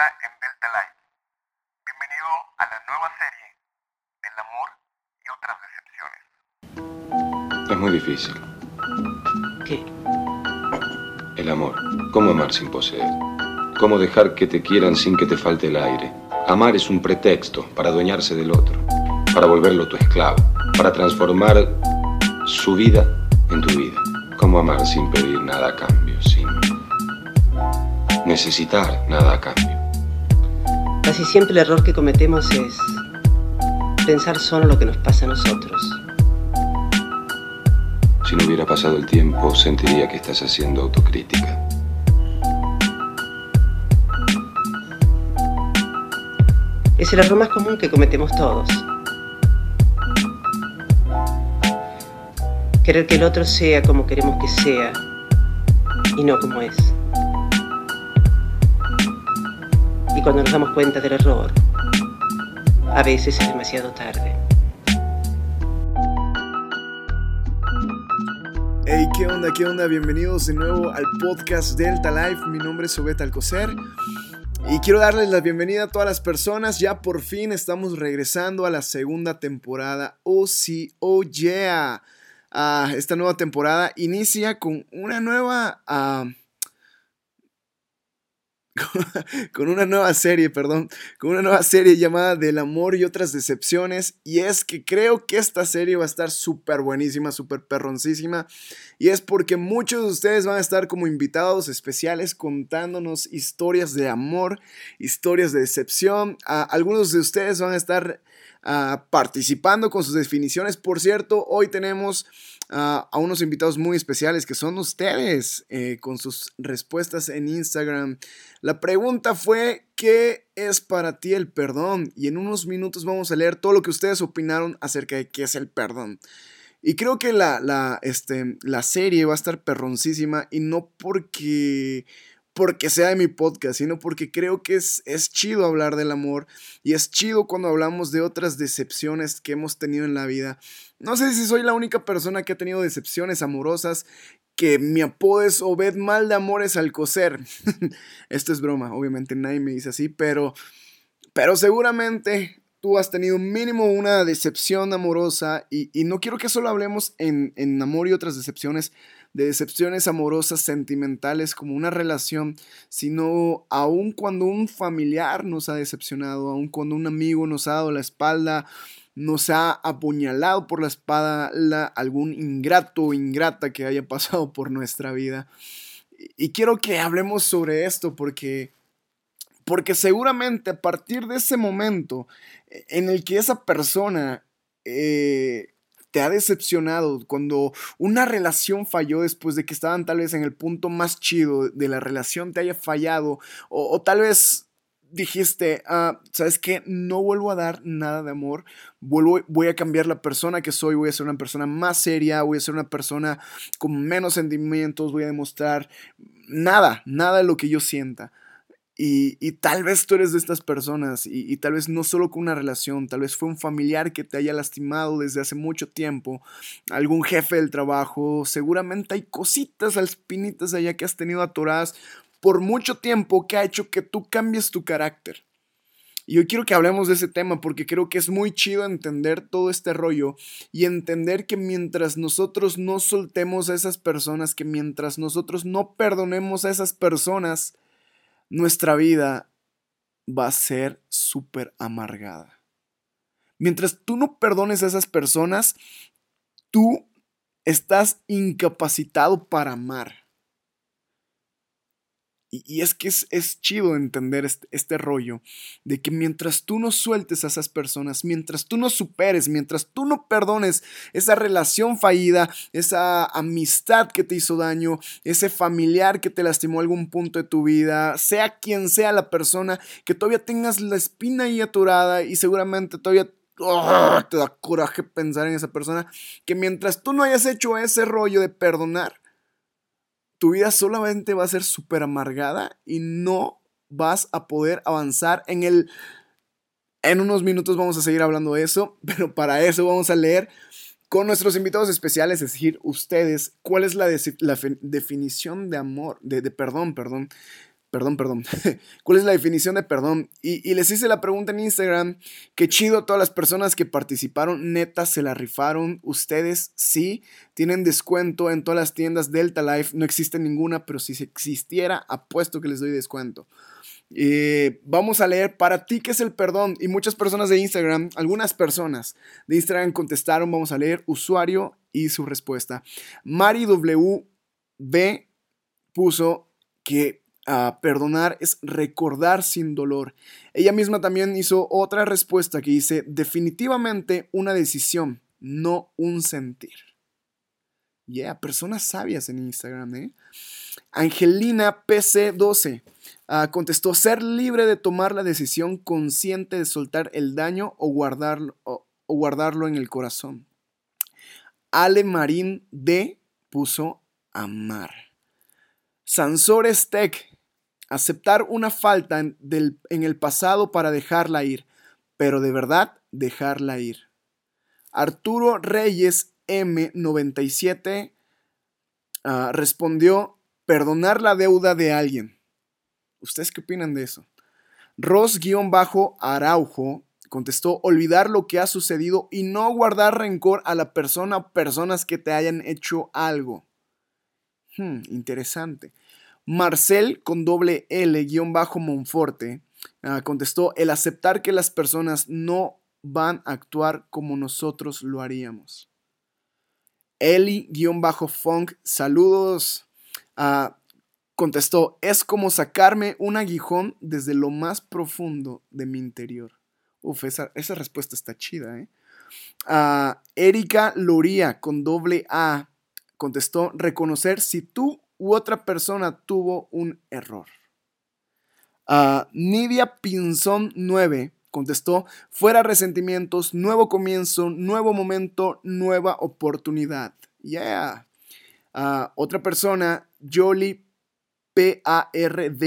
en Delta Life. Bienvenido a la nueva serie del amor y otras decepciones. Es muy difícil. ¿Qué? El amor. ¿Cómo amar sin poseer? ¿Cómo dejar que te quieran sin que te falte el aire? Amar es un pretexto para adueñarse del otro, para volverlo tu esclavo, para transformar su vida en tu vida. ¿Cómo amar sin pedir nada a cambio, sin necesitar nada a cambio? Casi siempre el error que cometemos es pensar solo lo que nos pasa a nosotros. Si no hubiera pasado el tiempo, sentiría que estás haciendo autocrítica. Es el error más común que cometemos todos. Querer que el otro sea como queremos que sea y no como es. Y cuando nos damos cuenta del error, a veces es demasiado tarde. Hey, ¿qué onda? ¿Qué onda? Bienvenidos de nuevo al podcast Delta Life. Mi nombre es Obeta Alcocer. Y quiero darles la bienvenida a todas las personas. Ya por fin estamos regresando a la segunda temporada. Oh sí, oh yeah. Ah, esta nueva temporada inicia con una nueva... ah, con una nueva serie, perdón, con una nueva serie llamada Del amor y otras decepciones. Y es que creo que esta serie va a estar súper buenísima, súper perroncísima. Y es porque muchos de ustedes van a estar como invitados especiales contándonos historias de amor, historias de decepción. Algunos de ustedes van a estar ah, participando con sus definiciones. Por cierto, hoy tenemos ah, a unos invitados muy especiales que son ustedes eh, con sus respuestas en Instagram. La pregunta fue, ¿qué es para ti el perdón? Y en unos minutos vamos a leer todo lo que ustedes opinaron acerca de qué es el perdón. Y creo que la, la, este, la serie va a estar perroncísima y no porque, porque sea de mi podcast, sino porque creo que es, es chido hablar del amor y es chido cuando hablamos de otras decepciones que hemos tenido en la vida. No sé si soy la única persona que ha tenido decepciones amorosas, que mi apodo es Obed Mal de Amores al coser. Esto es broma, obviamente nadie me dice así, pero, pero seguramente tú has tenido mínimo una decepción amorosa y, y no quiero que solo hablemos en, en amor y otras decepciones, de decepciones amorosas, sentimentales, como una relación, sino aun cuando un familiar nos ha decepcionado, aun cuando un amigo nos ha dado la espalda, nos ha apuñalado por la espada algún ingrato o ingrata que haya pasado por nuestra vida. Y quiero que hablemos sobre esto porque, porque seguramente a partir de ese momento en el que esa persona eh, te ha decepcionado, cuando una relación falló después de que estaban tal vez en el punto más chido de la relación te haya fallado, o, o tal vez dijiste, ah, ¿sabes qué? No vuelvo a dar nada de amor, vuelvo, voy a cambiar la persona que soy, voy a ser una persona más seria, voy a ser una persona con menos sentimientos, voy a demostrar nada, nada de lo que yo sienta. Y, tal vez tú eres de estas personas y, tal vez no solo con una relación, tal vez fue un familiar que te haya lastimado desde hace mucho tiempo, algún jefe del trabajo, seguramente hay cositas, espinitas allá que has tenido atoradas por mucho tiempo que ha hecho que tú cambies tu carácter. Y hoy quiero que hablemos de ese tema porque creo que es muy chido entender todo este rollo y entender que mientras nosotros no soltemos a esas personas, que mientras nosotros no perdonemos a esas personas, nuestra vida va a ser súper amargada. Mientras tú no perdones a esas personas, tú estás incapacitado para amar. Y, es que es, es, chido entender este, este rollo de que mientras tú no sueltes a esas personas, mientras tú no superes, mientras tú no perdones esa relación fallida, esa amistad que te hizo daño, ese familiar que te lastimó algún punto de tu vida, sea quien sea la persona, que todavía tengas la espina ahí atorada y seguramente todavía Oh, te da coraje pensar en esa persona. Que mientras tú no hayas hecho ese rollo de perdonar, tu vida solamente va a ser súper amargada y no vas a poder avanzar en el... En unos minutos vamos a seguir hablando de eso, pero para eso vamos a leer con nuestros invitados especiales, es decir, ustedes, cuál es la, de, la definición de amor, de, perdón, perdón. Perdón, perdón. ¿Cuál es la definición de perdón? Y, les hice la pregunta en Instagram. Qué chido a todas las personas que participaron. Neta, se la rifaron. Ustedes sí tienen descuento en todas las tiendas Delta Life. No existe ninguna, pero si existiera, apuesto que les doy descuento. Eh, vamos a leer para ti qué es el perdón. Y muchas personas de Instagram, algunas personas de Instagram contestaron. Vamos a leer usuario y su respuesta. Mari WB puso que perdonar es recordar sin dolor. Ella misma también hizo otra respuesta que dice, definitivamente una decisión, no un sentir. Yeah, personas sabias en Instagram, ¿eh? Angelina PC12 ah, contestó, ser libre de tomar la decisión consciente de soltar el daño o guardarlo, o guardarlo en el corazón. Ale Marín D puso amar. Sansores Tech aceptar una falta en, el pasado para dejarla ir, pero de verdad dejarla ir. Arturo Reyes M97 ah, respondió perdonar la deuda de alguien. ¿Ustedes qué opinan de eso? Ross-Araujo contestó olvidar lo que ha sucedido y no guardar rencor a la persona o personas que te hayan hecho algo. Hmm, interesante. Marcel con doble L guion bajo Monforte ah, contestó el aceptar que las personas no van a actuar como nosotros lo haríamos. Eli guion bajo Funk, saludos. Ah, contestó es como sacarme un aguijón desde lo más profundo de mi interior. Uf, esa, respuesta está chida, ¿eh? Ah, Erika Loría con doble A contestó reconocer si tú u otra persona tuvo un error. Uh, Nidia Pinzón 9 contestó, fuera resentimientos, nuevo comienzo, nuevo momento, nueva oportunidad. Yeah. Ah, otra persona, Jolie PARD-bajo,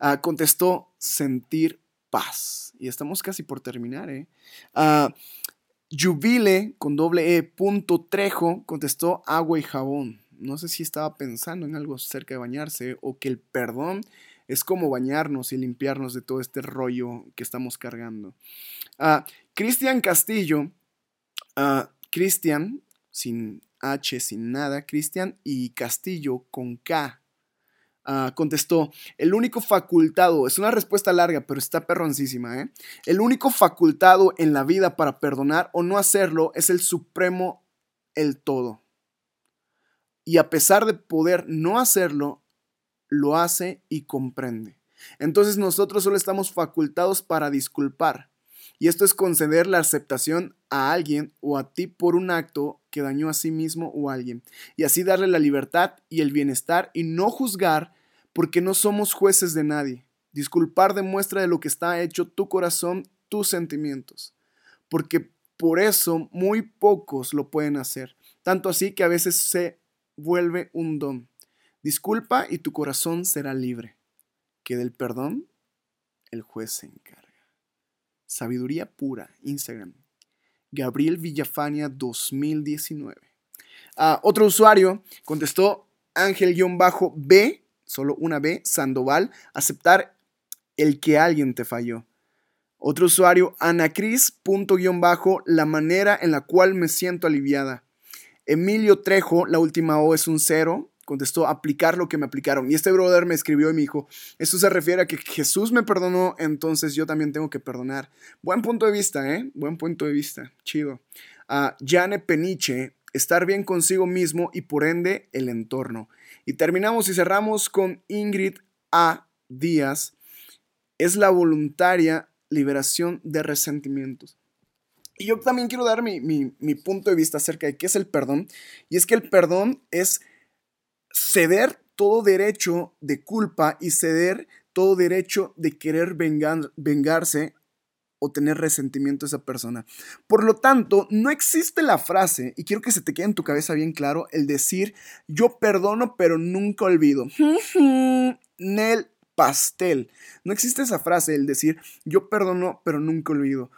uh, contestó sentir paz. Y estamos casi por terminar, ¿eh? Jubile con doble E punto Trejo contestó agua y jabón no sé si estaba pensando en algo cerca de bañarse o que el perdón es como bañarnos y limpiarnos de todo este rollo que estamos cargando. Ah, Cristian Castillo, ah, Cristian, sin H, sin nada, Cristian y Castillo con K, ah, contestó, el único facultado, es una respuesta larga, pero está perroncísima, ¿eh? El único facultado en la vida para perdonar o no hacerlo es el supremo, el todo y a pesar de poder no hacerlo, lo hace y comprende. Entonces nosotros solo estamos facultados para disculpar. Y esto es conceder la aceptación a alguien o a ti por un acto que dañó a sí mismo o a alguien. Y así darle la libertad y el bienestar y no juzgar porque no somos jueces de nadie. Disculpar demuestra de lo que está hecho tu corazón, tus sentimientos. Porque por eso muy pocos lo pueden hacer. Tanto así que a veces se vuelve un don. Disculpa y tu corazón será libre. Que del perdón el juez se encarga. Sabiduría pura, Instagram. Gabriel Villafania 2019. Ah, otro usuario contestó Ángel-B, solo una B, Sandoval, aceptar el que alguien te falló. Otro usuario, Anacris, la manera en la cual me siento aliviada. Emilio Trejo, la última O es un cero, contestó aplicar lo que me aplicaron. Y este brother me escribió y me dijo, esto se refiere a que Jesús me perdonó, entonces yo también tengo que perdonar. Buen punto de vista, ¿eh? Buen punto de vista. Chido. A Jane Peniche, estar bien consigo mismo y por ende el entorno. Y terminamos y cerramos con Ingrid A. Díaz. Es la voluntaria liberación de resentimientos. Y yo también quiero dar mi, punto de vista acerca de qué es el perdón. Y es que el perdón es ceder todo derecho de culpa y ceder todo derecho de querer vengarse o tener resentimiento a esa persona. Por lo tanto, no existe la frase, y quiero que se te quede en tu cabeza bien claro, el decir yo perdono pero nunca olvido. Nel pastel. No existe esa frase, el decir yo perdono pero nunca olvido.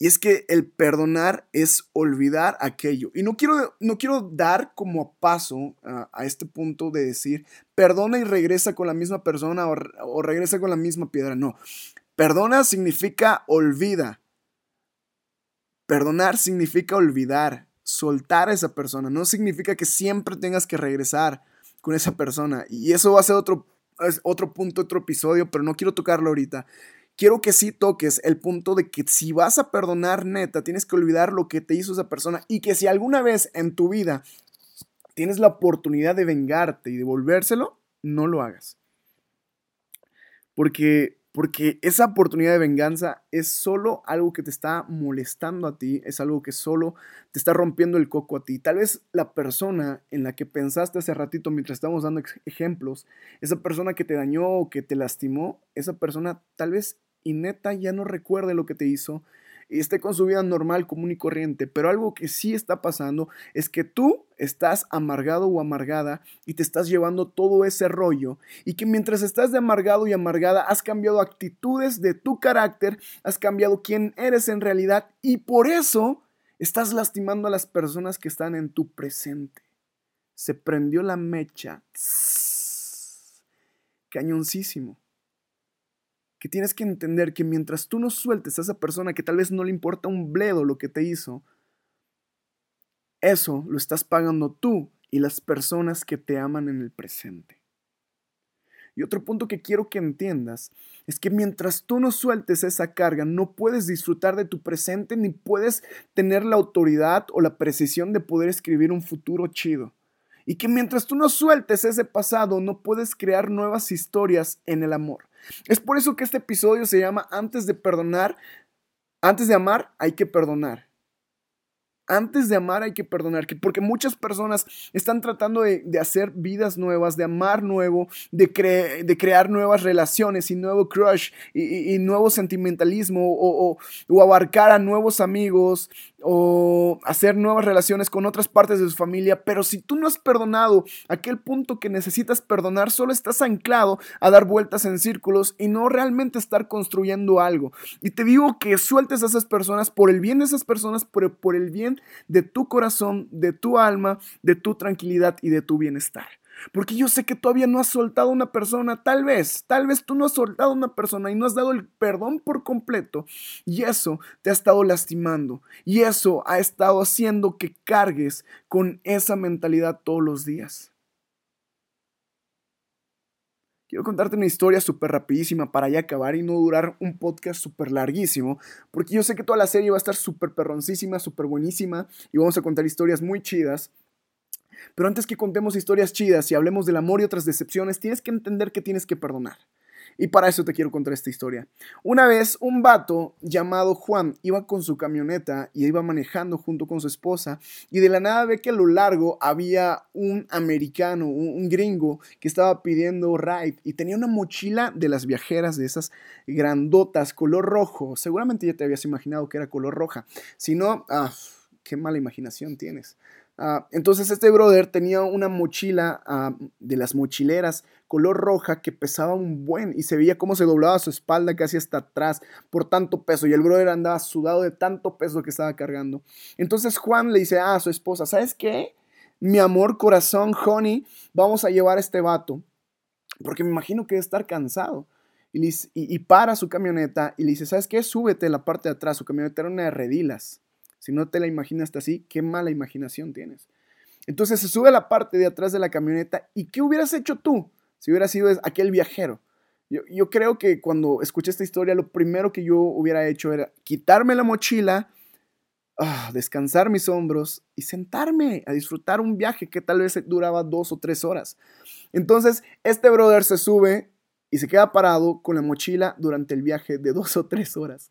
Y es que el perdonar es olvidar aquello. Y no quiero, no quiero dar como paso a, este punto de decir, perdona y regresa con la misma persona o, o regresa con la misma piedra. No. Perdona significa olvida. Perdonar significa olvidar, soltar a esa persona. No significa que siempre tengas que regresar con esa persona. Y eso va a ser otro, otro punto, otro episodio, pero no quiero tocarlo ahorita quiero que sí toques el punto de que si vas a perdonar neta, tienes que olvidar lo que te hizo esa persona y que si alguna vez en tu vida tienes la oportunidad de vengarte y devolvérselo, no lo hagas. Porque, porque esa oportunidad de venganza es solo algo que te está molestando a ti, es algo que solo te está rompiendo el coco a ti. Tal vez la persona en la que pensaste hace ratito mientras estábamos dando ejemplos, esa persona que te dañó o que te lastimó, esa persona tal vez y neta ya no recuerde lo que te hizo y esté con su vida normal, común y corriente. Pero algo que sí está pasando es que tú estás amargado o amargada y te estás llevando todo ese rollo y que mientras estás de amargado y amargada has cambiado actitudes de tu carácter, has cambiado quién eres en realidad y por eso estás lastimando a las personas que están en tu presente. Se prendió la mecha. Cañoncísimo que tienes que entender que mientras tú no sueltes a esa persona que tal vez no le importa un bledo lo que te hizo, eso lo estás pagando tú y las personas que te aman en el presente. Y otro punto que quiero que entiendas es que mientras tú no sueltes esa carga, no puedes disfrutar de tu presente ni puedes tener la autoridad o la precisión de poder escribir un futuro chido. Y que mientras tú no sueltes ese pasado, no puedes crear nuevas historias en el amor. Es por eso que este episodio se llama Antes de perdonar, antes de amar hay que perdonar. Antes de amar hay que perdonar, porque muchas personas están tratando de, hacer vidas nuevas, de amar nuevo, de, de, crear nuevas relaciones y nuevo crush y, nuevo sentimentalismo o, o, abarcar a nuevos amigos o hacer nuevas relaciones con otras partes de su familia, pero si tú no has perdonado aquel punto que necesitas perdonar, solo estás anclado a dar vueltas en círculos y no realmente estar construyendo algo. Y te digo que sueltes a esas personas por el bien de esas personas, pero por el bien de tu corazón, de tu alma, de tu tranquilidad y de tu bienestar. Porque yo sé que todavía no has soltado a una persona, tal vez, tal vez tú no has soltado a una persona y no has dado el perdón por completo. Y eso te ha estado lastimando. Y eso ha estado haciendo que cargues con esa mentalidad todos los días. Quiero contarte una historia súper rapidísima para ya acabar y no durar un podcast súper larguísimo, porque yo sé que toda la serie va a estar súper perroncísima, súper buenísima y vamos a contar historias muy chidas. Pero antes que contemos historias chidas y hablemos del amor y otras decepciones, tienes que entender que tienes que perdonar. Y para eso te quiero contar esta historia. Una vez un vato llamado Juan iba con su camioneta y iba manejando junto con su esposa y de la nada ve que a lo largo había un americano, un, gringo que estaba pidiendo ride y tenía una mochila de las viajeras de esas grandotas color rojo. Seguramente ya te habías imaginado que era color roja. Si no, ah, qué mala imaginación tienes. Ah, entonces este brother tenía una mochila ah, de las mochileras color roja que pesaba un buen y se veía cómo se doblaba su espalda casi hasta atrás por tanto peso y el brother andaba sudado de tanto peso que estaba cargando. Entonces Juan le dice a su esposa, ¿sabes qué? Mi amor, corazón, honey, vamos a llevar este vato porque me imagino que debe estar cansado. Y, y, para su camioneta y le dice, ¿sabes qué? Súbete la parte de atrás. Su camioneta era una de redilas. Si no te la imaginas así, qué mala imaginación tienes. Entonces se sube a la parte de atrás de la camioneta y ¿qué hubieras hecho tú si hubieras sido aquel viajero? Yo, creo que cuando escuché esta historia, lo primero que yo hubiera hecho era quitarme la mochila, ah, descansar mis hombros y sentarme a disfrutar un viaje que tal vez duraba dos o tres horas. Entonces, este brother se sube y se queda parado con la mochila durante el viaje de dos o tres horas.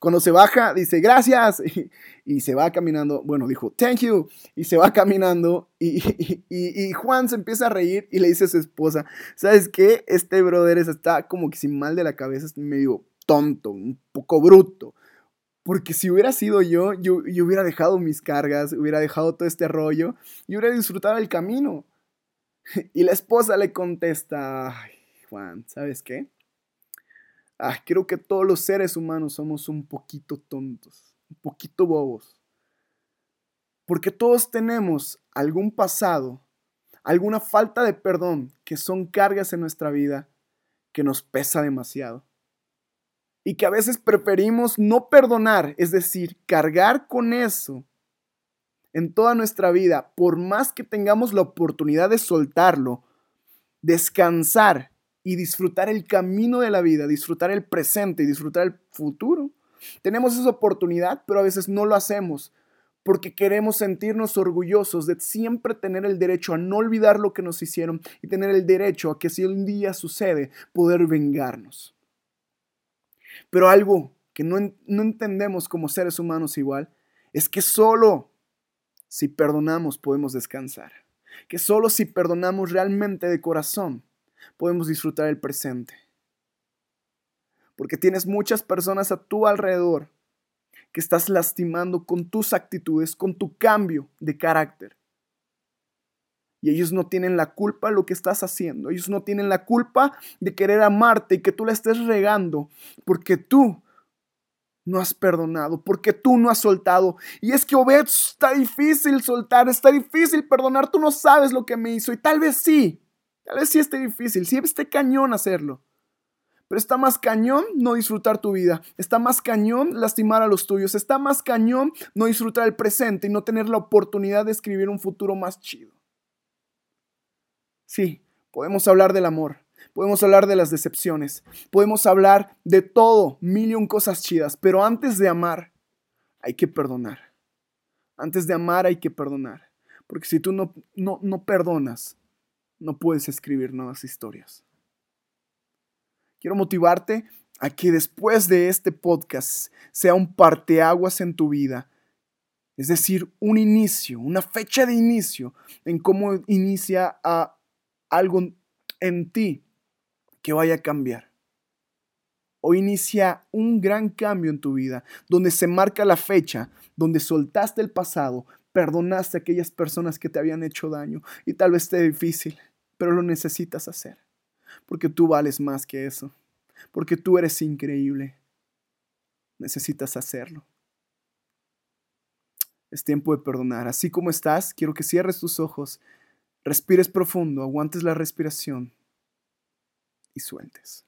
Cuando se baja, dice gracias y, se va caminando. Bueno, dijo thank you y se va caminando. Y, y, Juan se empieza a reír y le dice a su esposa: ¿Sabes qué? Este brother está como que sin mal de la cabeza, es medio tonto, un poco bruto. Porque si hubiera sido yo, yo, yo hubiera dejado mis cargas, hubiera dejado todo este rollo y hubiera disfrutado el camino. Y la esposa le contesta: Juan, ¿sabes qué? Ah, creo que todos los seres humanos somos un poquito tontos. un poquito bobos. Porque todos tenemos algún pasado, alguna falta de perdón que son cargas en nuestra vida que nos pesa demasiado. Y que a veces preferimos no perdonar, es decir, cargar con eso en toda nuestra vida, por más que tengamos la oportunidad de soltarlo, descansar y disfrutar el camino de la vida, disfrutar el presente y disfrutar el futuro. Tenemos esa oportunidad, pero a veces no lo hacemos porque queremos sentirnos orgullosos de siempre tener el derecho a no olvidar lo que nos hicieron y tener el derecho a que si un día sucede, poder vengarnos. Pero algo que no, no entendemos como seres humanos igual es que solo si perdonamos podemos descansar, que solo si perdonamos realmente de corazón podemos disfrutar el presente. Porque tienes muchas personas a tu alrededor que estás lastimando con tus actitudes, con tu cambio de carácter. Y ellos no tienen la culpa de lo que estás haciendo. Ellos no tienen la culpa de querer amarte y que tú la estés regando porque tú no has perdonado, porque tú no has soltado. Y es que Obed está difícil soltar, está difícil perdonar. Tú no sabes lo que me hizo y tal vez sí, tal vez sí esté difícil, sí esté cañón hacerlo. Pero está más cañón no disfrutar tu vida. Está más cañón lastimar a los tuyos. Está más cañón no disfrutar el presente y no tener la oportunidad de escribir un futuro más chido. Sí, podemos hablar del amor. Podemos hablar de las decepciones. Podemos hablar de todo, mil cosas chidas. Pero antes de amar, hay que perdonar. Antes de amar hay que perdonar. Porque si tú no, no, no perdonas, no puedes escribir nuevas historias. Quiero motivarte a que después de este podcast sea un parteaguas en tu vida. Es decir, un inicio, una fecha de inicio en cómo inicia algo en ti que vaya a cambiar. O inicia un gran cambio en tu vida, donde se marca la fecha, donde soltaste el pasado, perdonaste a aquellas personas que te habían hecho daño y tal vez esté difícil, pero lo necesitas hacer porque tú vales más que eso, porque tú eres increíble. Necesitas hacerlo. Es tiempo de perdonar. Así como estás, quiero que cierres tus ojos, respires profundo, aguantes la respiración y sueltes.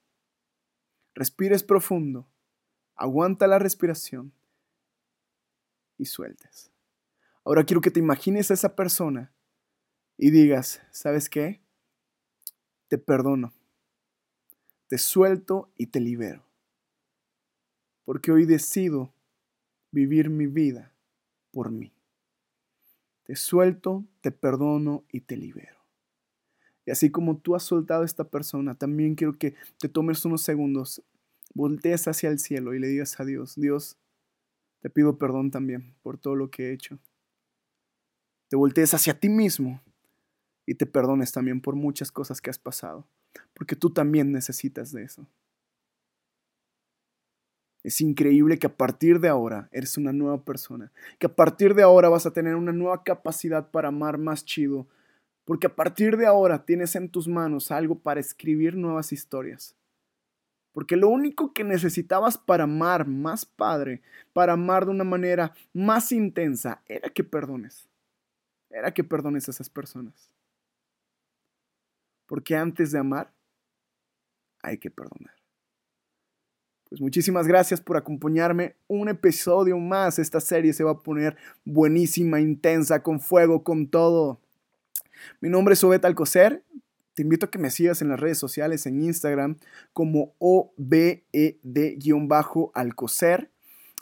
Respires profundo, aguanta la respiración y sueltes. Ahora quiero que te imagines a esa persona y digas, ¿sabes qué? Te perdono te suelto y te libero. Porque hoy decido vivir mi vida por mí. Te suelto, te perdono y te libero. Y así como tú has soltado a esta persona, también quiero que te tomes unos segundos, voltees hacia el cielo y le digas a Dios, Dios, te pido perdón también por todo lo que he hecho. Te voltees hacia ti mismo y te perdones también por muchas cosas que has pasado porque tú también necesitas de eso. Es increíble que a partir de ahora eres una nueva persona, que a partir de ahora vas a tener una nueva capacidad para amar más chido, porque a partir de ahora tienes en tus manos algo para escribir nuevas historias. Porque lo único que necesitabas para amar más padre, para amar de una manera más intensa, era que perdones. Era que perdones a esas personas. Porque antes de amar, hay que perdonar. Pues muchísimas gracias por acompañarme. Un episodio más. Esta serie se va a poner buenísima, intensa, con fuego, con todo. Mi nombre es Obet Alcocer. Te invito a que me sigas en las redes sociales, en Instagram, como OBED-Alcocer.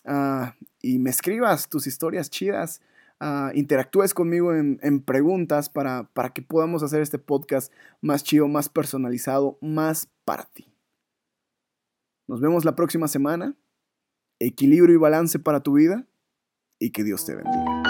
Ah, y me escribas tus historias chidas Ah, interactúes conmigo en, preguntas para, para que podamos hacer este podcast más chido, más personalizado, más para ti. Nos vemos la próxima semana. Equilibrio y balance para tu vida y que Dios te bendiga.